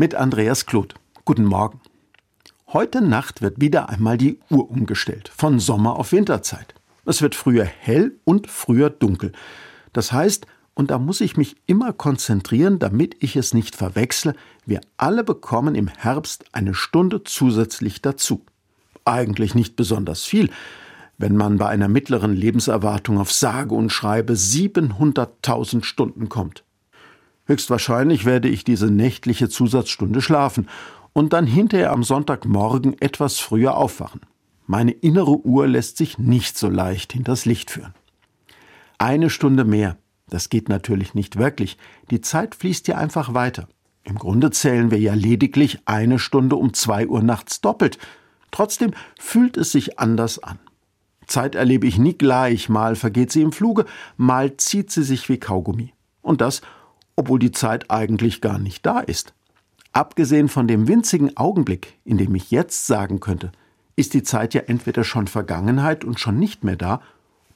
mit Andreas Kloth. Guten Morgen. Heute Nacht wird wieder einmal die Uhr umgestellt, von Sommer auf Winterzeit. Es wird früher hell und früher dunkel. Das heißt, und da muss ich mich immer konzentrieren, damit ich es nicht verwechsle, wir alle bekommen im Herbst eine Stunde zusätzlich dazu. Eigentlich nicht besonders viel, wenn man bei einer mittleren Lebenserwartung auf sage und schreibe 700.000 Stunden kommt. Höchstwahrscheinlich werde ich diese nächtliche Zusatzstunde schlafen und dann hinterher am Sonntagmorgen etwas früher aufwachen. Meine innere Uhr lässt sich nicht so leicht hinters Licht führen. Eine Stunde mehr, das geht natürlich nicht wirklich. Die Zeit fließt ja einfach weiter. Im Grunde zählen wir ja lediglich eine Stunde um zwei Uhr nachts doppelt. Trotzdem fühlt es sich anders an. Zeit erlebe ich nie gleich, mal vergeht sie im Fluge, mal zieht sie sich wie Kaugummi. Und das, obwohl die Zeit eigentlich gar nicht da ist. Abgesehen von dem winzigen Augenblick, in dem ich jetzt sagen könnte, ist die Zeit ja entweder schon Vergangenheit und schon nicht mehr da,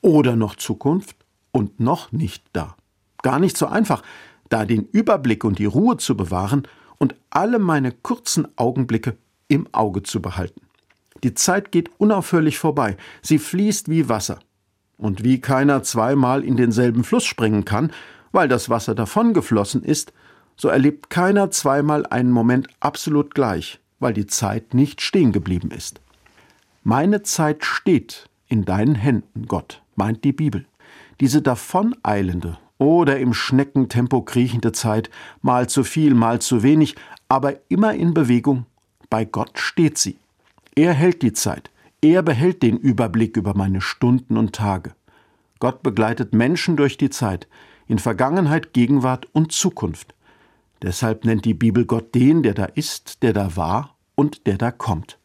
oder noch Zukunft und noch nicht da. Gar nicht so einfach, da den Überblick und die Ruhe zu bewahren und alle meine kurzen Augenblicke im Auge zu behalten. Die Zeit geht unaufhörlich vorbei, sie fließt wie Wasser. Und wie keiner zweimal in denselben Fluss springen kann, weil das Wasser davongeflossen ist, so erlebt keiner zweimal einen Moment absolut gleich, weil die Zeit nicht stehen geblieben ist. Meine Zeit steht in deinen Händen, Gott, meint die Bibel. Diese davoneilende oder im Schneckentempo kriechende Zeit, mal zu viel, mal zu wenig, aber immer in Bewegung, bei Gott steht sie. Er hält die Zeit, er behält den Überblick über meine Stunden und Tage. Gott begleitet Menschen durch die Zeit, in Vergangenheit, Gegenwart und Zukunft. Deshalb nennt die Bibel Gott den, der da ist, der da war und der da kommt.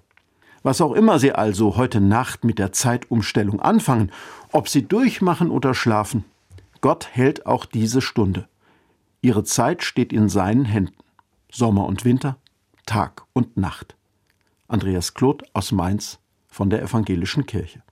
Was auch immer Sie also heute Nacht mit der Zeitumstellung anfangen, ob Sie durchmachen oder schlafen, Gott hält auch diese Stunde. Ihre Zeit steht in seinen Händen. Sommer und Winter, Tag und Nacht. Andreas Kloth aus Mainz von der Evangelischen Kirche.